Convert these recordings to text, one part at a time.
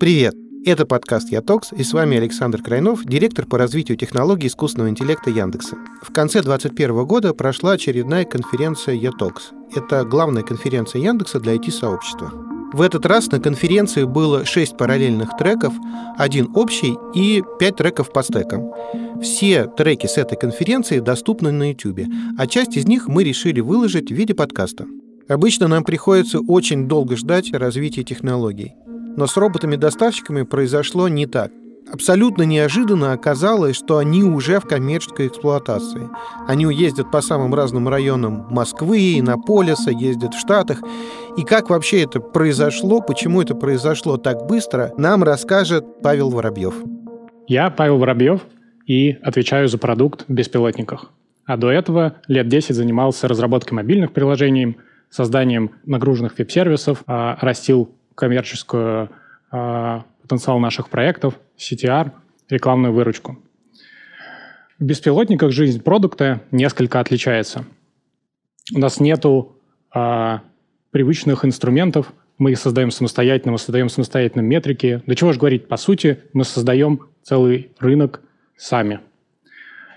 Привет! Это подкаст «Ятокс» и с вами Александр Крайнов, директор по развитию технологий искусственного интеллекта Яндекса. В конце 2021 года прошла очередная конференция «Ятокс». Это главная конференция Яндекса для IT-сообщества. В этот раз на конференции было 6 параллельных треков, один общий и 5 треков по стекам. Все треки с этой конференции доступны на YouTube, а часть из них мы решили выложить в виде подкаста. Обычно нам приходится очень долго ждать развития технологий. Но с роботами-доставщиками произошло не так. Абсолютно неожиданно оказалось, что они уже в коммерческой эксплуатации. Они ездят по самым разным районам Москвы, Иннополиса, ездят в Штатах. И как вообще это произошло, почему это произошло так быстро, нам расскажет Павел Воробьев. Я Павел Воробьев и отвечаю за продукт в беспилотниках. А до этого лет 10 занимался разработкой мобильных приложений, созданием нагруженных веб-сервисов, а, растил коммерческую э, потенциал наших проектов, CTR, рекламную выручку. В беспилотниках жизнь продукта несколько отличается. У нас нету э, привычных инструментов, мы их создаем самостоятельно, мы создаем самостоятельно метрики. До чего же говорить, по сути, мы создаем целый рынок сами.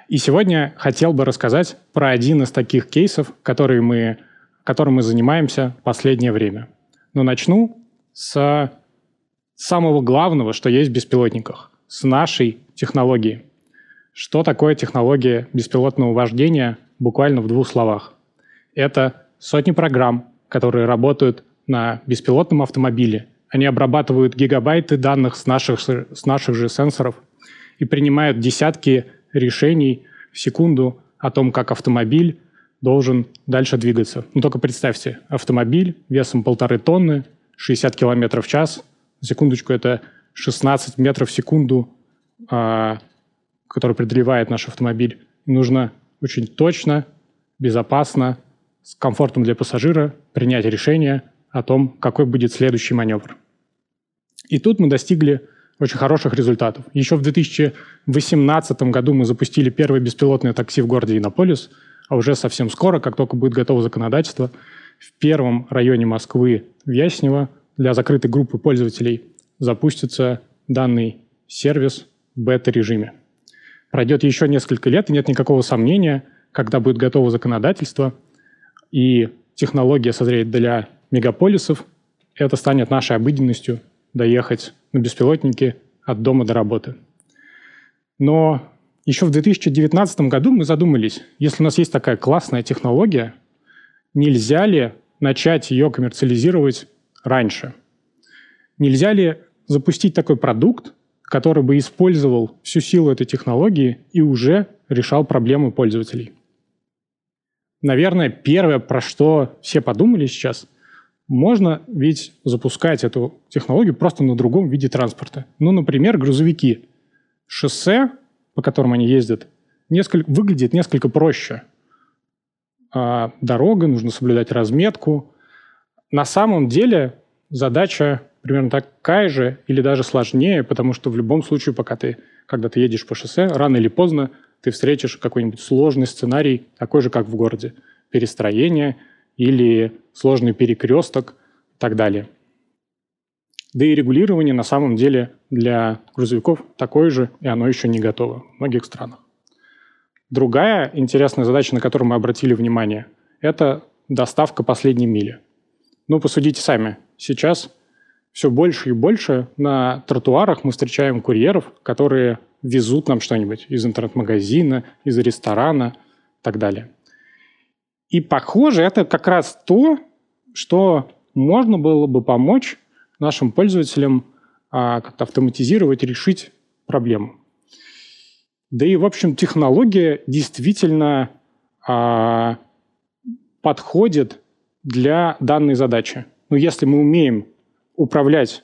И сегодня хотел бы рассказать про один из таких кейсов, который мы, которым мы занимаемся последнее время. Но начну с самого главного, что есть в беспилотниках, с нашей технологии. Что такое технология беспилотного вождения буквально в двух словах? Это сотни программ, которые работают на беспилотном автомобиле. Они обрабатывают гигабайты данных с наших, с наших же сенсоров и принимают десятки решений в секунду о том, как автомобиль должен дальше двигаться. Ну только представьте, автомобиль весом полторы тонны 60 км в час. Секундочку, это 16 метров в секунду, а, который преодолевает наш автомобиль. Нужно очень точно, безопасно, с комфортом для пассажира принять решение о том, какой будет следующий маневр. И тут мы достигли очень хороших результатов. Еще в 2018 году мы запустили первое беспилотное такси в городе Иннополис, а уже совсем скоро, как только будет готово законодательство, в первом районе Москвы, в Яснево, для закрытой группы пользователей запустится данный сервис в бета-режиме. Пройдет еще несколько лет, и нет никакого сомнения, когда будет готово законодательство и технология созреет для мегаполисов, это станет нашей обыденностью доехать на беспилотнике от дома до работы. Но еще в 2019 году мы задумались, если у нас есть такая классная технология, нельзя ли начать ее коммерциализировать раньше? Нельзя ли запустить такой продукт, который бы использовал всю силу этой технологии и уже решал проблемы пользователей? Наверное, первое, про что все подумали сейчас, можно ведь запускать эту технологию просто на другом виде транспорта. Ну, например, грузовики. Шоссе, по которым они ездят, несколько, выглядит несколько проще – а, дорога, нужно соблюдать разметку. На самом деле задача примерно такая же или даже сложнее, потому что в любом случае, пока ты, когда ты едешь по шоссе, рано или поздно ты встретишь какой-нибудь сложный сценарий, такой же, как в городе. Перестроение или сложный перекресток и так далее. Да и регулирование на самом деле для грузовиков такое же, и оно еще не готово в многих странах. Другая интересная задача, на которую мы обратили внимание, это доставка последней мили. Ну, посудите сами. Сейчас все больше и больше на тротуарах мы встречаем курьеров, которые везут нам что-нибудь из интернет-магазина, из ресторана и так далее. И похоже, это как раз то, что можно было бы помочь нашим пользователям а, как-то автоматизировать, решить проблему. Да и, в общем, технология действительно а, подходит для данной задачи. Но если мы умеем управлять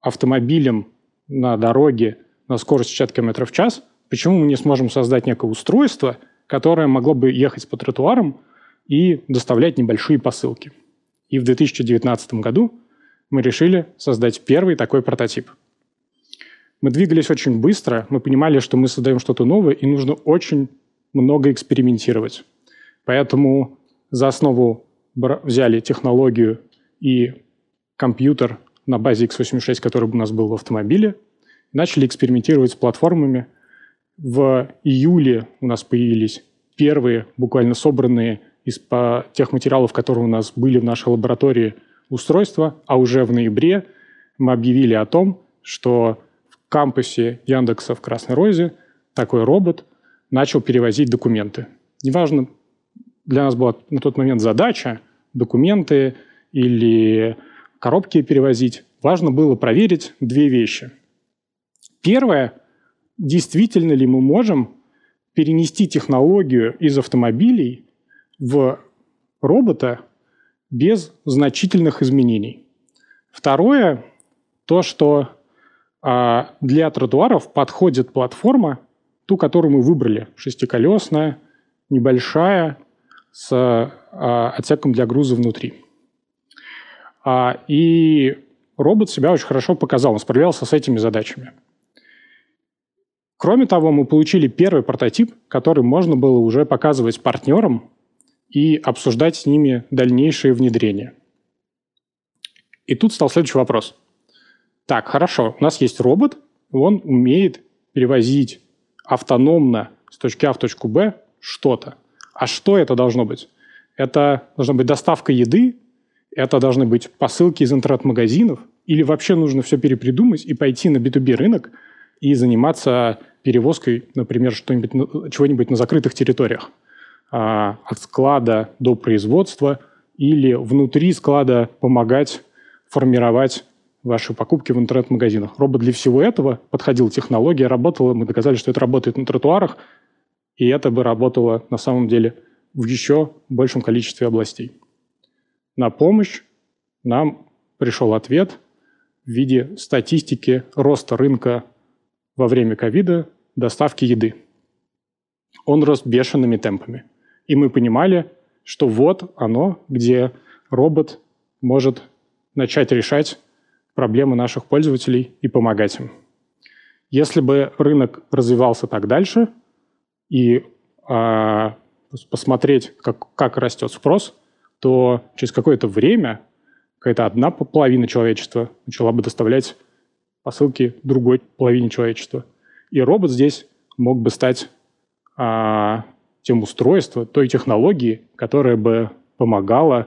автомобилем на дороге на скорость 60 км в час, почему мы не сможем создать некое устройство, которое могло бы ехать по тротуарам и доставлять небольшие посылки? И в 2019 году мы решили создать первый такой прототип – мы двигались очень быстро, мы понимали, что мы создаем что-то новое, и нужно очень много экспериментировать. Поэтому за основу взяли технологию и компьютер на базе x86, который у нас был в автомобиле, начали экспериментировать с платформами. В июле у нас появились первые, буквально собранные из тех материалов, которые у нас были в нашей лаборатории, устройства, а уже в ноябре мы объявили о том, что в кампусе Яндекса в Красной Розе такой робот начал перевозить документы. Неважно, для нас была на тот момент задача документы или коробки перевозить. Важно было проверить две вещи. Первое, действительно ли мы можем перенести технологию из автомобилей в робота без значительных изменений. Второе, то, что а, для тротуаров подходит платформа, ту, которую мы выбрали, шестиколесная, небольшая, с а, отсеком для груза внутри. А, и робот себя очень хорошо показал, он справлялся с этими задачами. Кроме того, мы получили первый прототип, который можно было уже показывать партнерам и обсуждать с ними дальнейшие внедрения. И тут стал следующий вопрос. Так, хорошо, у нас есть робот, он умеет перевозить автономно с точки А в точку Б что-то. А что это должно быть? Это должна быть доставка еды, это должны быть посылки из интернет-магазинов, или вообще нужно все перепридумать и пойти на B2B рынок и заниматься перевозкой, например, чего-нибудь на закрытых территориях, от склада до производства, или внутри склада помогать формировать ваши покупки в интернет-магазинах. Робот для всего этого подходил, технология работала, мы доказали, что это работает на тротуарах, и это бы работало на самом деле в еще большем количестве областей. На помощь нам пришел ответ в виде статистики роста рынка во время ковида доставки еды. Он рос бешеными темпами. И мы понимали, что вот оно, где робот может начать решать проблемы наших пользователей и помогать им. Если бы рынок развивался так дальше и а, посмотреть, как, как растет спрос, то через какое-то время какая-то одна половина человечества начала бы доставлять посылки другой половине человечества. И робот здесь мог бы стать а, тем устройством, той технологией, которая бы помогала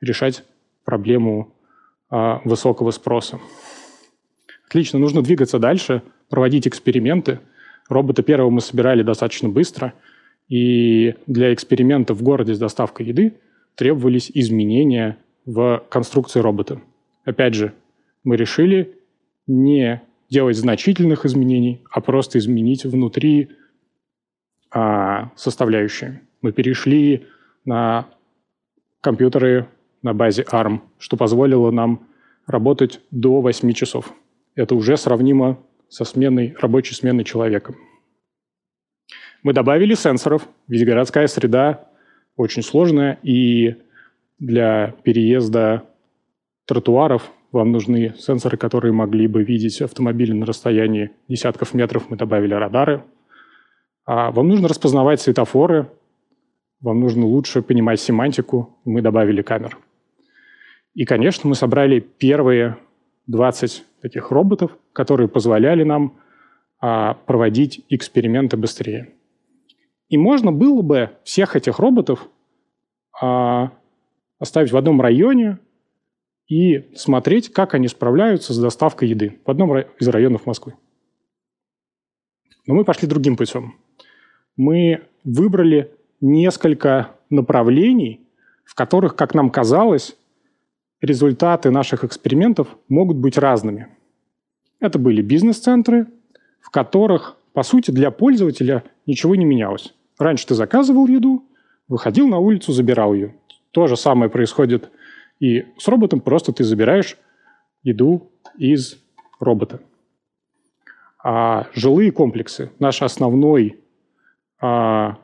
решать проблему а, высокого спроса. Отлично, нужно двигаться дальше, проводить эксперименты. Робота первого мы собирали достаточно быстро, и для эксперимента в городе с доставкой еды требовались изменения в конструкции робота. Опять же, мы решили не делать значительных изменений, а просто изменить внутри а, составляющие. Мы перешли на компьютеры на базе ARM, что позволило нам работать до 8 часов. Это уже сравнимо со сменой, рабочей сменой человека. Мы добавили сенсоров, ведь городская среда очень сложная, и для переезда тротуаров вам нужны сенсоры, которые могли бы видеть автомобили на расстоянии десятков метров. Мы добавили радары. А вам нужно распознавать светофоры, вам нужно лучше понимать семантику. Мы добавили камер. И, конечно, мы собрали первые 20 таких роботов, которые позволяли нам а, проводить эксперименты быстрее. И можно было бы всех этих роботов а, оставить в одном районе и смотреть, как они справляются с доставкой еды в одном из районов Москвы. Но мы пошли другим путем. Мы выбрали несколько направлений, в которых, как нам казалось, результаты наших экспериментов могут быть разными. Это были бизнес-центры, в которых, по сути, для пользователя ничего не менялось. Раньше ты заказывал еду, выходил на улицу, забирал ее. То же самое происходит и с роботом, просто ты забираешь еду из робота. А жилые комплексы, наш основной а,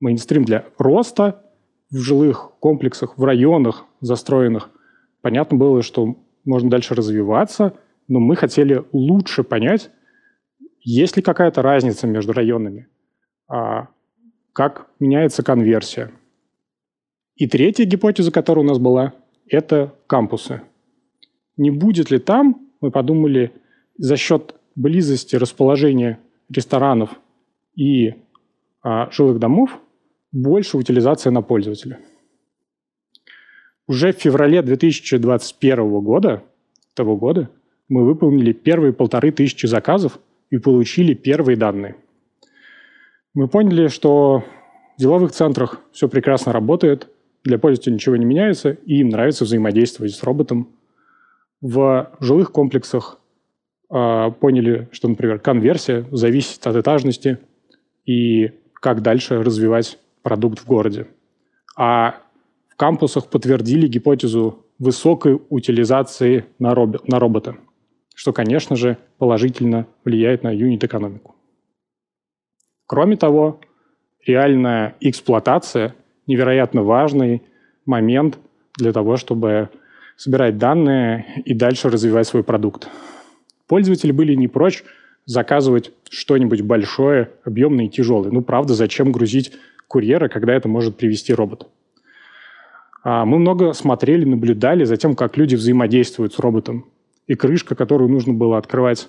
мейнстрим для роста в жилых комплексах, в районах застроенных, понятно было, что можно дальше развиваться, но мы хотели лучше понять, есть ли какая-то разница между районами, а, как меняется конверсия. И третья гипотеза, которая у нас была, – это кампусы. Не будет ли там, мы подумали, за счет близости расположения ресторанов и а, жилых домов больше утилизация на пользователя. Уже в феврале 2021 года, того года, мы выполнили первые полторы тысячи заказов и получили первые данные. Мы поняли, что в деловых центрах все прекрасно работает, для пользователя ничего не меняется, и им нравится взаимодействовать с роботом. В жилых комплексах э, поняли, что, например, конверсия зависит от этажности и как дальше развивать продукт в городе. А в кампусах подтвердили гипотезу высокой утилизации на, роб- на робота, что, конечно же, положительно влияет на юнит-экономику. Кроме того, реальная эксплуатация – невероятно важный момент для того, чтобы собирать данные и дальше развивать свой продукт. Пользователи были не прочь заказывать что-нибудь большое, объемное и тяжелое. Ну, правда, зачем грузить курьера, когда это может привести робот? А мы много смотрели, наблюдали за тем, как люди взаимодействуют с роботом. И крышка, которую нужно было открывать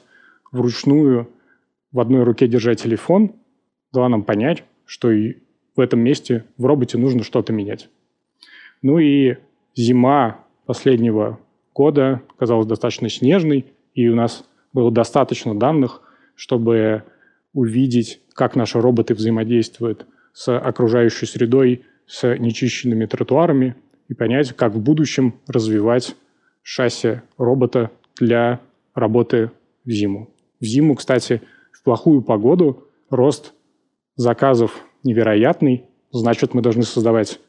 вручную, в одной руке держа телефон, дала нам понять, что и в этом месте в роботе нужно что-то менять. Ну и зима последнего года казалась достаточно снежной, и у нас было достаточно данных, чтобы увидеть, как наши роботы взаимодействуют с окружающей средой, с нечищенными тротуарами, и понять, как в будущем развивать шасси робота для работы в зиму. В зиму, кстати, в плохую погоду рост заказов невероятный, значит, мы должны создавать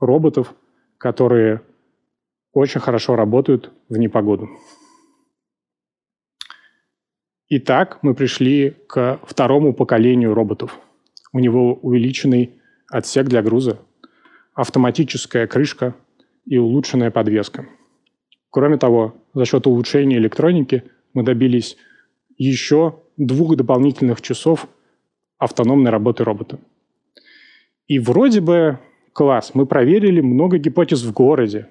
роботов, которые очень хорошо работают в непогоду. Итак, мы пришли к второму поколению роботов. У него увеличенный отсек для груза, автоматическая крышка и улучшенная подвеска. Кроме того, за счет улучшения электроники мы добились еще двух дополнительных часов автономной работы робота. И вроде бы класс, мы проверили много гипотез в городе,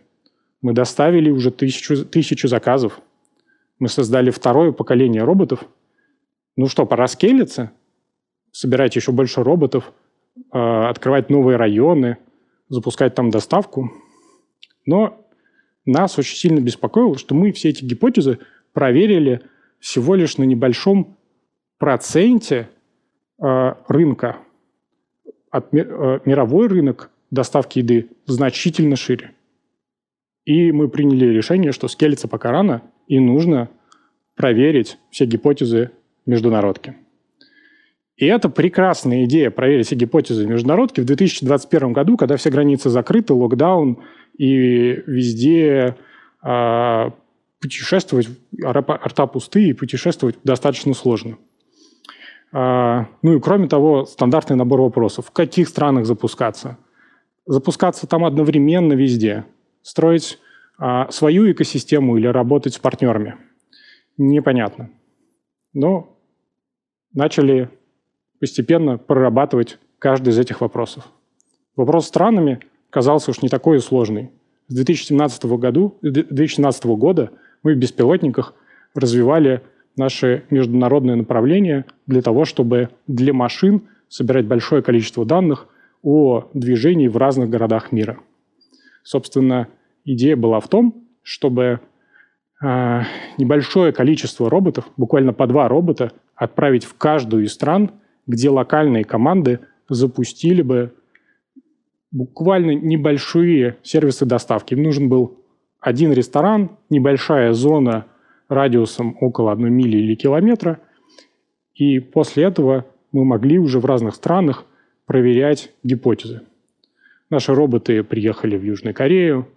мы доставили уже тысячу, тысячу заказов, мы создали второе поколение роботов. Ну что, пора скейлиться? Собирать еще больше роботов, э, открывать новые районы, запускать там доставку. Но нас очень сильно беспокоило, что мы все эти гипотезы проверили всего лишь на небольшом проценте э, рынка. От, э, мировой рынок доставки еды значительно шире. И мы приняли решение, что скелиться пока рано, и нужно проверить все гипотезы международки. И это прекрасная идея проверить все гипотезы международки в 2021 году, когда все границы закрыты, локдаун, и везде э, путешествовать, арта пустые, и путешествовать достаточно сложно. Э, ну и кроме того, стандартный набор вопросов. В каких странах запускаться? Запускаться там одновременно везде. Строить э, свою экосистему или работать с партнерами – непонятно. Но начали постепенно прорабатывать каждый из этих вопросов. Вопрос с странами казался уж не такой сложный. С 2017 году, 2017 года мы в беспилотниках развивали наши международные направления для того, чтобы для машин собирать большое количество данных о движении в разных городах мира. Собственно, идея была в том, чтобы а, небольшое количество роботов, буквально по два робота, отправить в каждую из стран, где локальные команды запустили бы буквально небольшие сервисы доставки. Им нужен был один ресторан, небольшая зона радиусом около одной мили или километра, и после этого мы могли уже в разных странах проверять гипотезы. Наши роботы приехали в Южную Корею,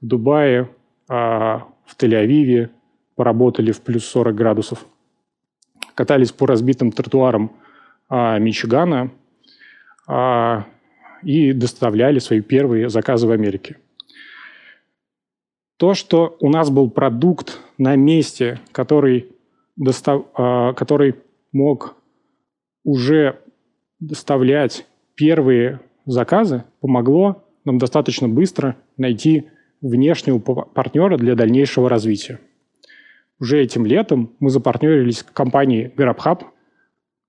в Дубае, а, в Тель-Авиве, поработали в плюс 40 градусов. Катались по разбитым тротуарам а, Мичигана а, и доставляли свои первые заказы в Америке. То, что у нас был продукт на месте, который, достав, а, который мог уже доставлять первые заказы, помогло нам достаточно быстро найти внешнего партнера для дальнейшего развития. Уже этим летом мы запартнерились с компанией GrabHub.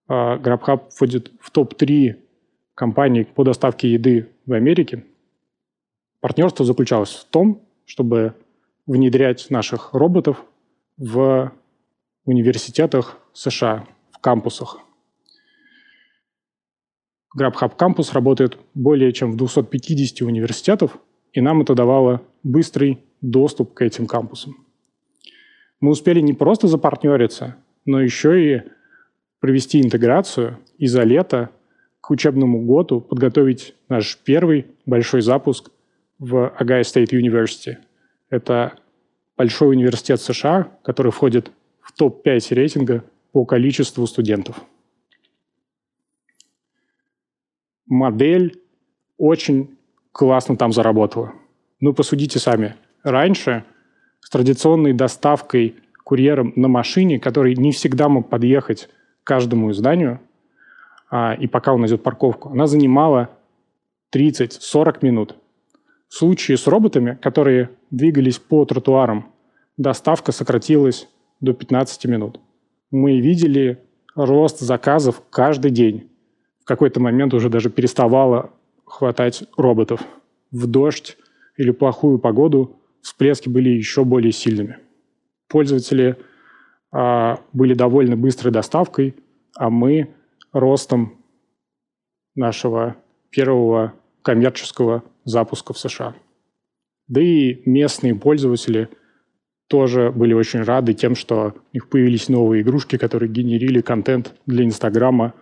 А, GrabHub входит в топ-3 компаний по доставке еды в Америке. Партнерство заключалось в том, чтобы внедрять наших роботов в университетах США, в кампусах. GrabHub Campus работает более чем в 250 университетов, и нам это давало быстрый доступ к этим кампусам. Мы успели не просто запартнериться, но еще и провести интеграцию и за лето к учебному году подготовить наш первый большой запуск в Ohio State University. Это большой университет США, который входит в топ-5 рейтинга по количеству студентов. Модель очень классно там заработала. Ну, посудите сами. Раньше с традиционной доставкой курьером на машине, который не всегда мог подъехать к каждому зданию, а, и пока он найдет парковку, она занимала 30-40 минут. В случае с роботами, которые двигались по тротуарам, доставка сократилась до 15 минут. Мы видели рост заказов каждый день. В какой-то момент уже даже переставало хватать роботов. В дождь или плохую погоду всплески были еще более сильными. Пользователи а, были довольны быстрой доставкой, а мы ростом нашего первого коммерческого запуска в США. Да и местные пользователи тоже были очень рады тем, что у них появились новые игрушки, которые генерили контент для Инстаграма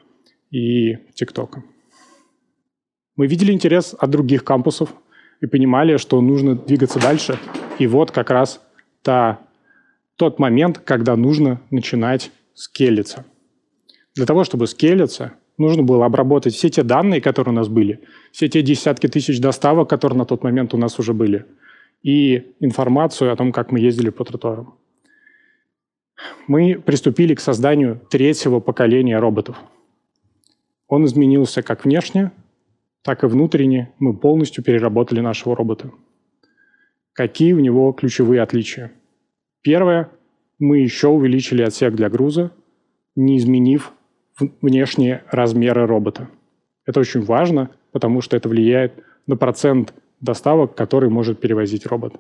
и ТикТока. Мы видели интерес от других кампусов и понимали, что нужно двигаться дальше. И вот как раз та, тот момент, когда нужно начинать скелиться. Для того, чтобы скелиться, нужно было обработать все те данные, которые у нас были, все те десятки тысяч доставок, которые на тот момент у нас уже были, и информацию о том, как мы ездили по тротуарам. Мы приступили к созданию третьего поколения роботов. Он изменился как внешне, так и внутренне. Мы полностью переработали нашего робота. Какие у него ключевые отличия? Первое. Мы еще увеличили отсек для груза, не изменив внешние размеры робота. Это очень важно, потому что это влияет на процент доставок, который может перевозить робот.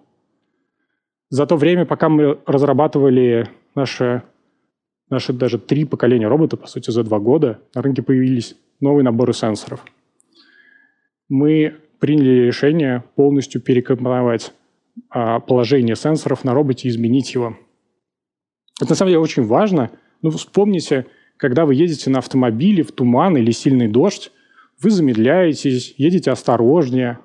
За то время, пока мы разрабатывали наши, наши даже три поколения робота, по сути, за два года, на рынке появились новые наборы сенсоров. Мы приняли решение полностью перекомпоновать а, положение сенсоров на роботе и изменить его. Это на самом деле очень важно. Ну, вспомните, когда вы едете на автомобиле в туман или сильный дождь, вы замедляетесь, едете осторожнее.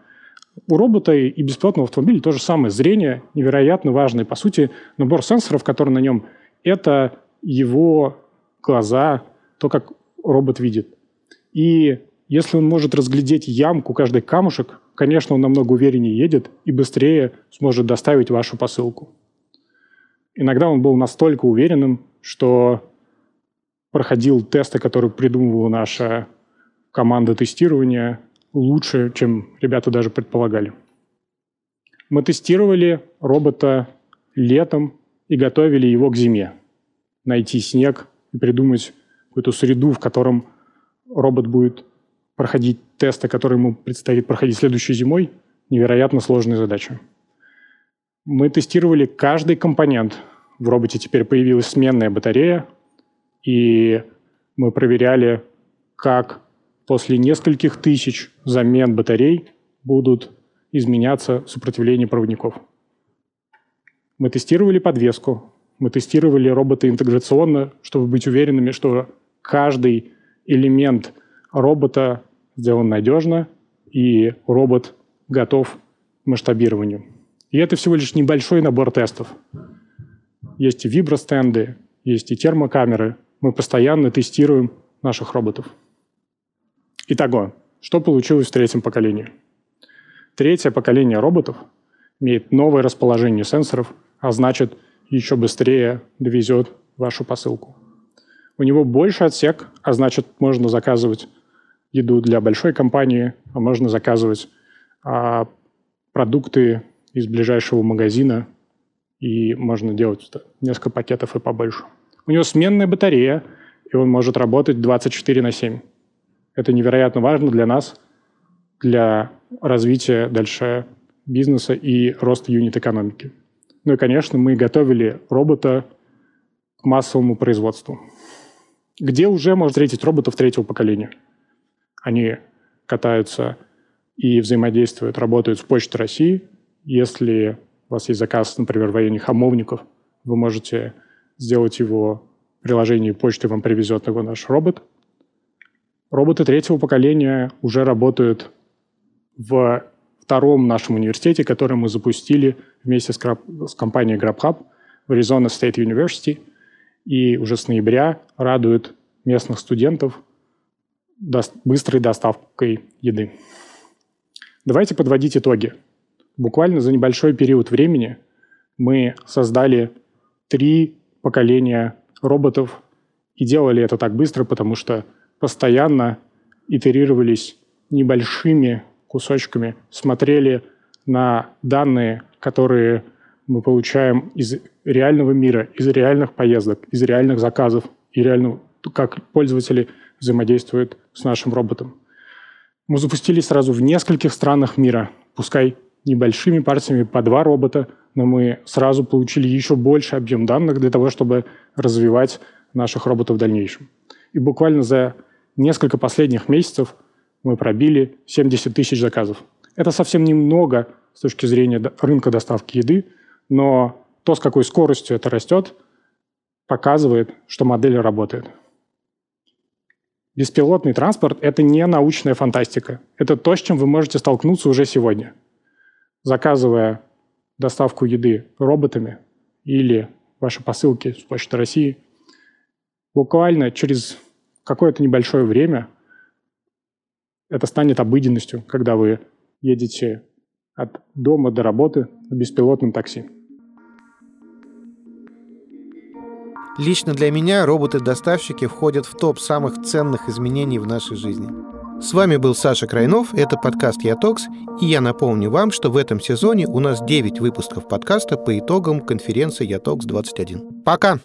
У робота и беспилотного автомобиля то же самое. Зрение невероятно важное. По сути, набор сенсоров, который на нем, это его глаза, то, как робот видит. И если он может разглядеть ямку, каждый камушек, конечно, он намного увереннее едет и быстрее сможет доставить вашу посылку. Иногда он был настолько уверенным, что проходил тесты, которые придумывала наша команда тестирования, лучше, чем ребята даже предполагали. Мы тестировали робота летом и готовили его к зиме. Найти снег и придумать какую-то среду, в котором робот будет проходить тесты, которые ему предстоит проходить следующей зимой, невероятно сложная задача. Мы тестировали каждый компонент. В роботе теперь появилась сменная батарея, и мы проверяли, как после нескольких тысяч замен батарей будут изменяться сопротивление проводников. Мы тестировали подвеску, мы тестировали робота интеграционно, чтобы быть уверенными, что каждый элемент робота сделан надежно, и робот готов к масштабированию. И это всего лишь небольшой набор тестов. Есть и вибростенды, есть и термокамеры, мы постоянно тестируем наших роботов. Итого, что получилось в третьем поколении? Третье поколение роботов имеет новое расположение сенсоров, а значит, еще быстрее довезет вашу посылку. У него больше отсек, а значит, можно заказывать еду для большой компании, а можно заказывать а, продукты из ближайшего магазина, и можно делать несколько пакетов и побольше. У него сменная батарея, и он может работать 24 на 7. Это невероятно важно для нас, для развития дальше бизнеса и роста юнит-экономики. Ну и, конечно, мы готовили робота к массовому производству, где уже можно встретить роботов третьего поколения. Они катаются и взаимодействуют, работают с Почтой России. Если у вас есть заказ, например, в районе Хамовников, вы можете сделать его в приложении почты, вам привезет его наш робот. Роботы третьего поколения уже работают в втором нашем университете, который мы запустили вместе с, с компанией GrabHub в Arizona State University. И уже с ноября радует местных студентов быстрой доставкой еды. Давайте подводить итоги. Буквально за небольшой период времени мы создали три поколения роботов и делали это так быстро, потому что постоянно итерировались небольшими кусочками, смотрели на данные, которые мы получаем из реального мира, из реальных поездок, из реальных заказов и реально как пользователи взаимодействуют с нашим роботом. Мы запустились сразу в нескольких странах мира, пускай небольшими партиями по два робота, но мы сразу получили еще больше объем данных для того, чтобы развивать наших роботов в дальнейшем. И буквально за несколько последних месяцев мы пробили 70 тысяч заказов. Это совсем немного с точки зрения рынка доставки еды, но то, с какой скоростью это растет, показывает, что модель работает. Беспилотный транспорт – это не научная фантастика. Это то, с чем вы можете столкнуться уже сегодня. Заказывая доставку еды роботами или ваши посылки с Почты России, буквально через какое-то небольшое время это станет обыденностью, когда вы едете от дома до работы на беспилотном такси. Лично для меня роботы-доставщики входят в топ самых ценных изменений в нашей жизни. С вами был Саша Крайнов, это подкаст «Ятокс», и я напомню вам, что в этом сезоне у нас 9 выпусков подкаста по итогам конференции «Ятокс-21». Пока!